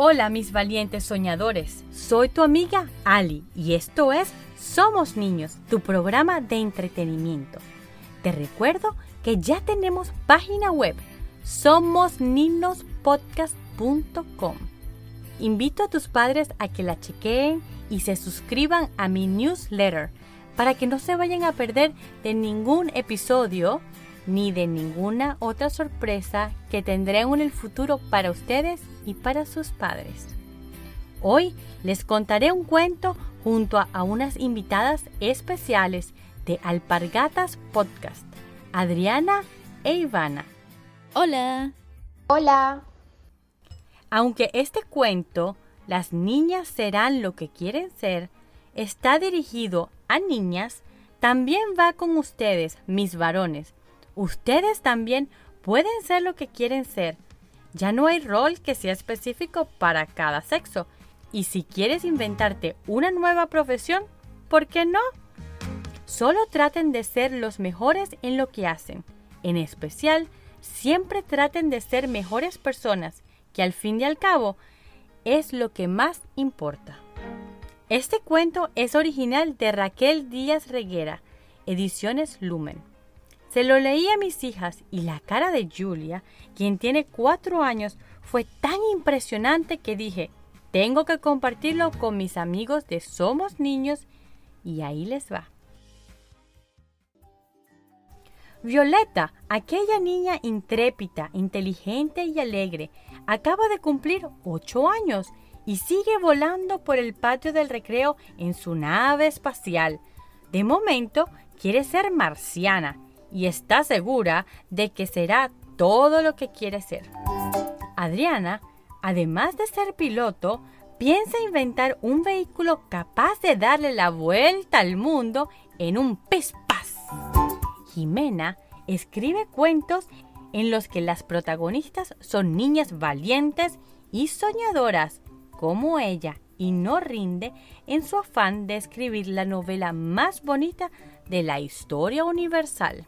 Hola mis valientes soñadores, soy tu amiga Ali y esto es Somos Niños, tu programa de entretenimiento. Te recuerdo que ya tenemos página web somosninospodcast.com. Invito a tus padres a que la chequeen y se suscriban a mi newsletter para que no se vayan a perder de ningún episodio ni de ninguna otra sorpresa que tendré en el futuro para ustedes y para sus padres. Hoy les contaré un cuento junto a, unas invitadas especiales de Alpargatas Podcast, Adriana e Ivana. Hola. Hola. Aunque este cuento, Las niñas serán lo que quieren ser, está dirigido a niñas, también va con ustedes, mis varones, Ustedes también pueden ser lo que quieren ser. Ya no hay rol que sea específico para cada sexo. Y si quieres inventarte una nueva profesión, ¿por qué no? Solo traten de ser los mejores en lo que hacen. En especial, siempre traten de ser mejores personas, que al fin y al cabo es lo que más importa. Este cuento es original de Raquel Díaz Reguera, Ediciones Lumen. Se lo leí a mis hijas y la cara de Julia, quien tiene cuatro años, fue tan impresionante que dije, tengo que compartirlo con mis amigos de Somos Niños y ahí les va. Violeta, aquella niña intrépida, inteligente y alegre, acaba de cumplir ocho años y sigue volando por el patio del recreo en su nave espacial. De momento quiere ser marciana y está segura de que será todo lo que quiere ser. Adriana, además de ser piloto, piensa inventar un vehículo capaz de darle la vuelta al mundo en un pespas. Jimena escribe cuentos en los que las protagonistas son niñas valientes y soñadoras, como ella, y no rinde en su afán de escribir la novela más bonita de la historia universal.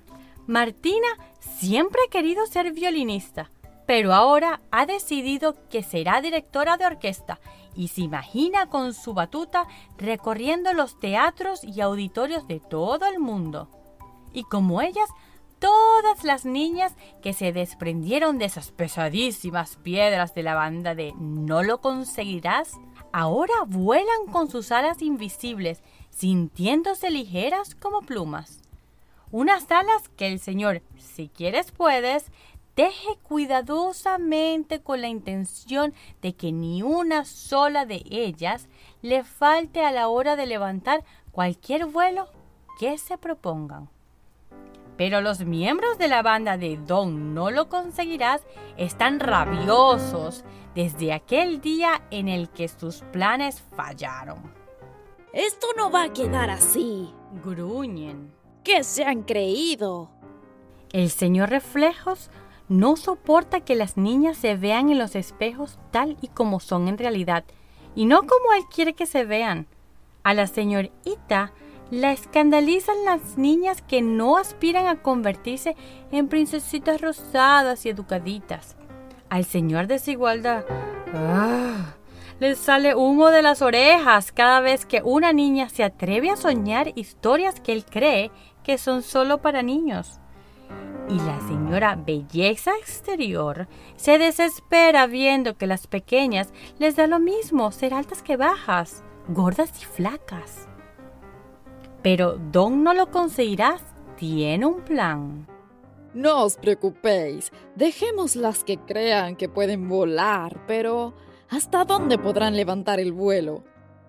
Martina siempre ha querido ser violinista, pero ahora ha decidido que será directora de orquesta y se imagina con su batuta recorriendo los teatros y auditorios de todo el mundo. Y como ellas, todas las niñas que se desprendieron de esas pesadísimas piedras de la banda de No lo conseguirás, ahora vuelan con sus alas invisibles, sintiéndose ligeras como plumas unas alas que el Señor, si quieres puedes, teje cuidadosamente con la intención de que ni una sola de ellas le falte a la hora de levantar cualquier vuelo que se propongan. Pero los miembros de la banda de Don No lo conseguirás están rabiosos desde aquel día en el que sus planes fallaron. Esto no va a quedar así. Gruñen. ¿Qué se han creído? El señor Reflejos no soporta que las niñas se vean en los espejos tal y como son en realidad, y no como él quiere que se vean. A la señorita la escandalizan las niñas que no aspiran a convertirse en princesitas rosadas y educaditas. Al señor Desigualdad ¡ah! le sale humo de las orejas cada vez que una niña se atreve a soñar historias que él cree que son solo para niños. Y la señora Belleza Exterior se desespera viendo que las pequeñas les da lo mismo ser altas que bajas, gordas y flacas. Pero Don no lo conseguirás, tiene un plan. No os preocupéis, dejemos las que crean que pueden volar, pero ¿hasta dónde podrán levantar el vuelo?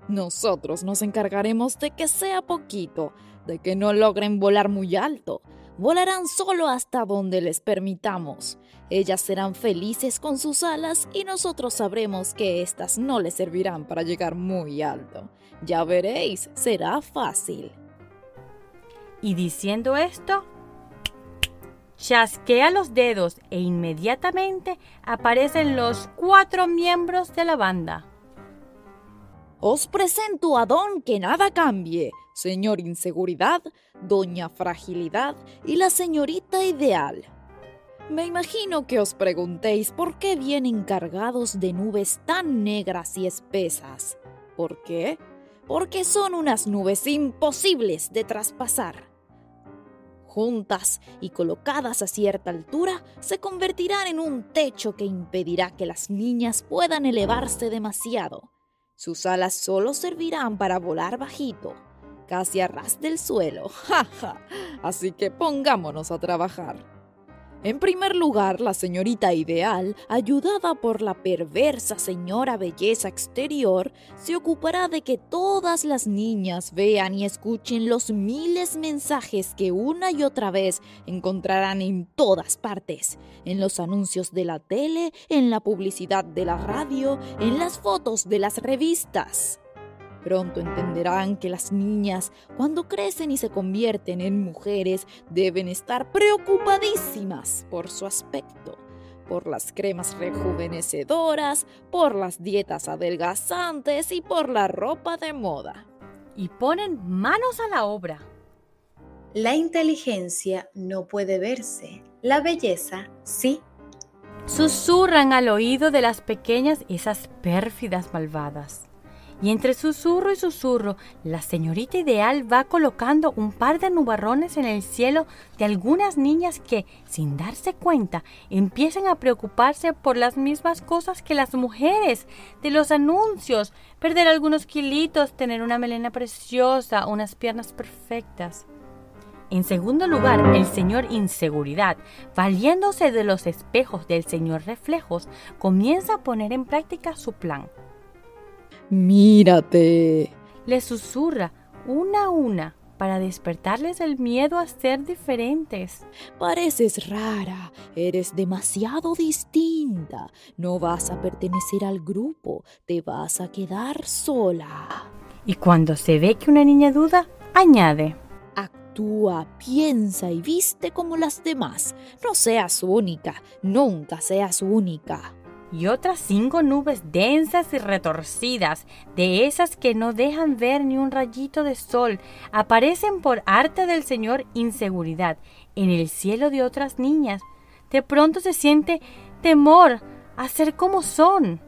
Nosotros nos encargaremos de que sea poquito, de que no logren volar muy alto. Volarán solo hasta donde les permitamos. Ellas serán felices con sus alas y nosotros sabremos que éstas no les servirán para llegar muy alto. Ya veréis, será fácil. Y diciendo esto, chasquea los dedos e inmediatamente aparecen los cuatro miembros de la banda. Os presento a Don Que Nada Cambie, Señor Inseguridad, Doña Fragilidad y la Señorita Ideal. Me imagino que os preguntéis por qué vienen cargados de nubes tan negras y espesas. ¿Por qué? Porque son unas nubes imposibles de traspasar. Juntas y colocadas a cierta altura, se convertirán en un techo que impedirá que las niñas puedan elevarse demasiado. Sus alas solo servirán para volar bajito, casi a ras del suelo. ¡Ja, Así que pongámonos a trabajar. En primer lugar, la señorita ideal, ayudada por la perversa señora belleza exterior, se ocupará de que todas las niñas vean y escuchen los miles mensajes que una y otra vez encontrarán en todas partes, en los anuncios de la tele, en la publicidad de la radio, en las fotos de las revistas. Pronto entenderán que las niñas, cuando crecen y se convierten en mujeres, deben estar preocupadísimas por su aspecto, por las cremas rejuvenecedoras, por las dietas adelgazantes y por la ropa de moda. Y ponen manos a la obra. La inteligencia no puede verse, la belleza sí. Susurran al oído de las pequeñas esas pérfidas malvadas. Y entre susurro y susurro, la señorita ideal va colocando un par de nubarrones en el cielo de algunas niñas que, sin darse cuenta, empiezan a preocuparse por las mismas cosas que las mujeres, de los anuncios, perder algunos kilitos, tener una melena preciosa, unas piernas perfectas. En segundo lugar, el señor Inseguridad, valiéndose de los espejos del señor Reflejos, comienza a poner en práctica su plan. Mírate. Le susurra una a una para despertarles el miedo a ser diferentes. Pareces rara, eres demasiado distinta, no vas a pertenecer al grupo, te vas a quedar sola. Y cuando se ve que una niña duda, añade. Actúa, piensa y viste como las demás. No seas única, nunca seas única y otras cinco nubes densas y retorcidas, de esas que no dejan ver ni un rayito de sol, aparecen por arte del Señor inseguridad en el cielo de otras niñas. De pronto se siente temor a ser como son.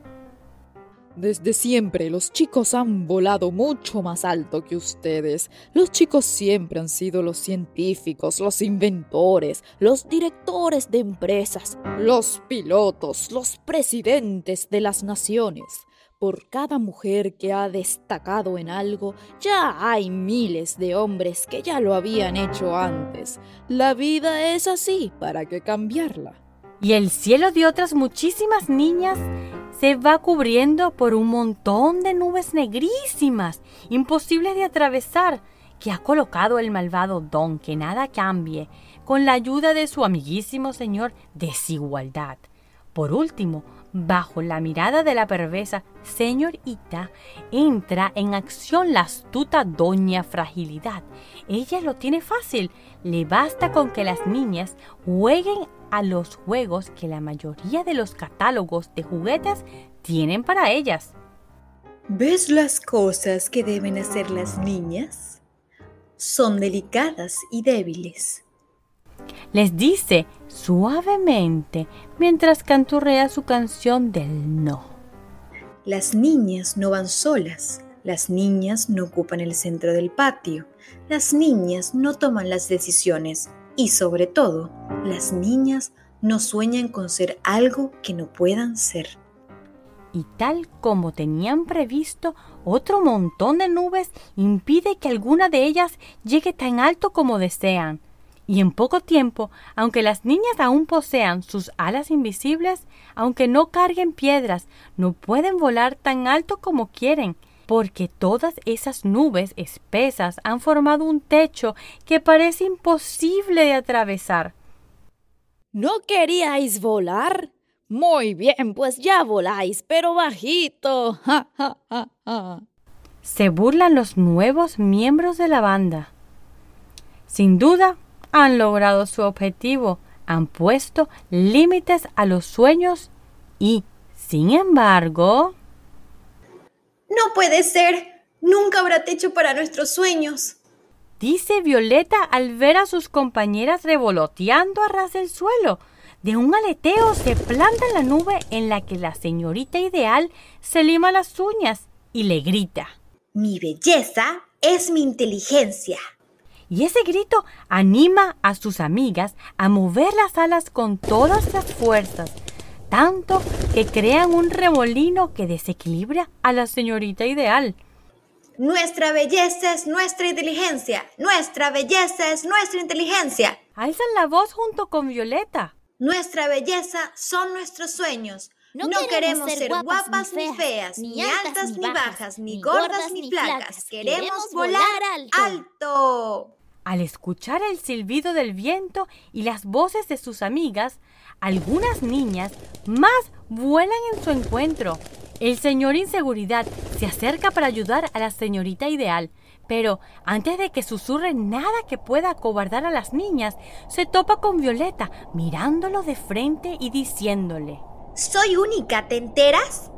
Desde siempre los chicos han volado mucho más alto que ustedes. Los chicos siempre han sido los científicos, los inventores, los directores de empresas, los pilotos, los presidentes de las naciones. Por cada mujer que ha destacado en algo, ya hay miles de hombres que ya lo habían hecho antes. La vida es así, ¿para qué cambiarla? Y el cielo de otras muchísimas niñas se va cubriendo por un montón de nubes negrísimas, imposibles de atravesar, que ha colocado el malvado don que nada cambie, con la ayuda de su amiguísimo señor desigualdad. Por último, bajo la mirada de la perversa señorita, entra en acción la astuta doña fragilidad. Ella lo tiene fácil, le basta con que las niñas jueguen a los juegos que la mayoría de los catálogos de juguetes tienen para ellas. ¿Ves las cosas que deben hacer las niñas? Son delicadas y débiles. Les dice suavemente mientras canturrea su canción del no. Las niñas no van solas, las niñas no ocupan el centro del patio, las niñas no toman las decisiones, y sobre todo, las niñas no sueñan con ser algo que no puedan ser. Y tal como tenían previsto, otro montón de nubes impide que alguna de ellas llegue tan alto como desean. Y en poco tiempo, aunque las niñas aún posean sus alas invisibles, aunque no carguen piedras, no pueden volar tan alto como quieren, porque todas esas nubes espesas han formado un techo que parece imposible de atravesar. ¿No queríais volar? Muy bien, pues ya voláis, pero bajito. Se burlan los nuevos miembros de la banda. Sin duda, han logrado su objetivo, han puesto límites a los sueños y, sin embargo... No puede ser. Nunca habrá techo para nuestros sueños. Dice Violeta al ver a sus compañeras revoloteando a ras del suelo. de un aleteo se planta en la nube en la que la señorita ideal se lima las uñas y le grita. Mi belleza es mi inteligencia. Y ese grito anima a sus amigas a mover las alas con todas las fuerzas, tanto que crean un remolino que desequilibra a la señorita ideal. Nuestra belleza es nuestra inteligencia. Nuestra belleza es nuestra inteligencia. Alzan la voz junto con Violeta. Nuestra belleza son nuestros sueños. No, queremos, ser guapas, ni feas, ni, altas, ni bajas, ni gordas ni flacas. Queremos volar alto. Al escuchar el silbido del viento y las voces de sus amigas, algunas niñas más vuelan en su encuentro. El señor Inseguridad se acerca para ayudar a la señorita ideal, pero antes de que susurre nada que pueda acobardar a las niñas, se topa con Violeta, mirándolo de frente y diciéndole soy única, ¿te enteras?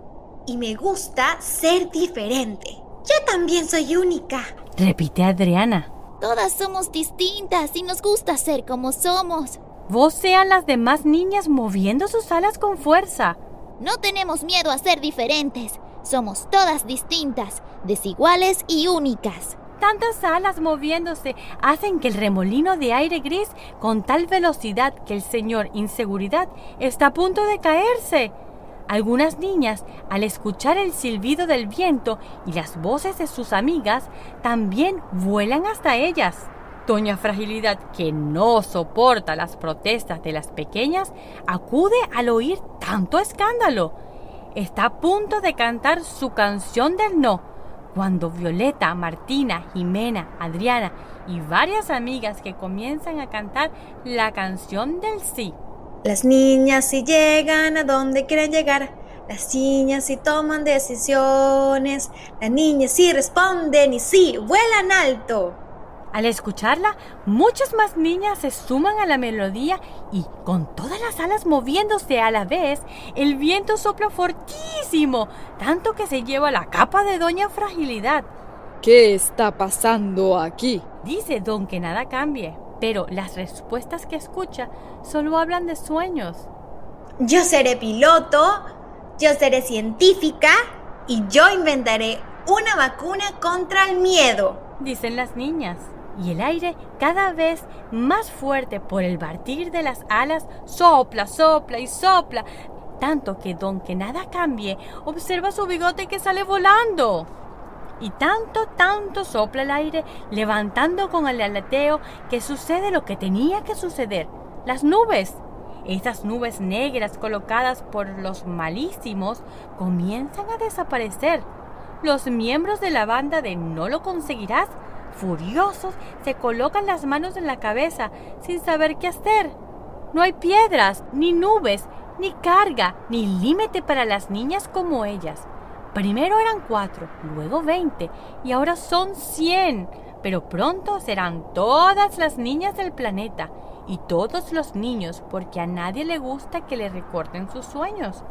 Y me gusta ser diferente. Yo también soy única. Repite Adriana. Todas somos distintas y nos gusta ser como somos. Vos sean las demás niñas moviendo sus alas con fuerza. No tenemos miedo a ser diferentes. Somos todas distintas, desiguales y únicas. Tantas alas moviéndose hacen que el remolino de aire gris con tal velocidad que el señor Inseguridad está a punto de caerse. Algunas niñas, al escuchar el silbido del viento y las voces de sus amigas, también vuelan hasta ellas. Doña Fragilidad, que no soporta las protestas de las pequeñas, acude al oír tanto escándalo. Está a punto de cantar su canción del no, cuando Violeta, Martina, Jimena, Adriana y varias amigas que comienzan a cantar la canción del sí. Las niñas si llegan a donde quieren llegar, las niñas si toman decisiones, las niñas si responden y sí, vuelan alto. Al escucharla, muchas más niñas se suman a la melodía y, con todas las alas moviéndose a la vez, el viento sopla fortísimo, tanto que se lleva la capa de Doña Fragilidad. ¿Qué está pasando aquí? Dice Don que nada cambie, pero las respuestas que escucha solo hablan de sueños. Yo seré piloto, yo seré científica y yo inventaré una vacuna contra el miedo, dicen las niñas y el aire cada vez más fuerte por el batir de las alas sopla, sopla y sopla, tanto que don que nada cambie observa su bigote que sale volando. Y tanto, tanto sopla el aire, levantando con el aleteo que sucede lo que tenía que suceder. Las nubes. Esas nubes negras colocadas por los malísimos comienzan a desaparecer. Los miembros de la banda de No lo conseguirás Furiosos, se colocan las manos en la cabeza sin saber qué hacer. No hay piedras, ni nubes, ni carga, ni límite para las niñas como ellas. Primero eran cuatro, luego veinte, y ahora son cien. Pero pronto serán todas las niñas del planeta y todos los niños, porque a nadie le gusta que le recorten sus sueños.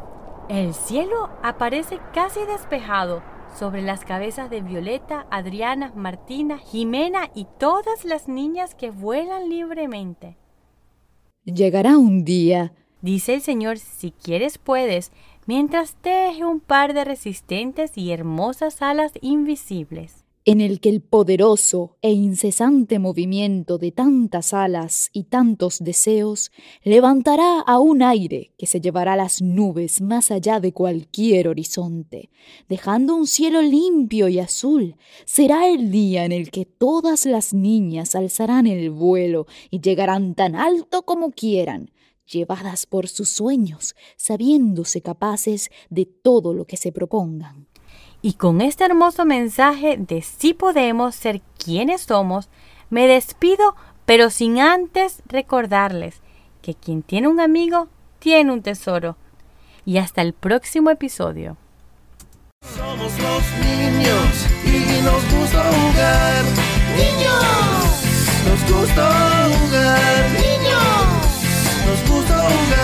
El cielo aparece casi despejado sobre las cabezas de Violeta, Adriana, Martina, Jimena y todas las niñas que vuelan libremente. Llegará un día, dice el Señor, si quieres puedes, mientras teje un par de resistentes y hermosas alas invisibles en el que el poderoso e incesante movimiento de tantas alas y tantos deseos levantará a un aire que se llevará las nubes más allá de cualquier horizonte, dejando un cielo limpio y azul. Será el día en el que todas las niñas alzarán el vuelo y llegarán tan alto como quieran, llevadas por sus sueños, sabiéndose capaces de todo lo que se propongan. Y con este hermoso mensaje de si podemos ser quienes somos, me despido, pero sin antes recordarles que quien tiene un amigo tiene un tesoro. Y hasta el próximo episodio. Somos los niños y nos gusta jugar. Niños, nos gusta Oh.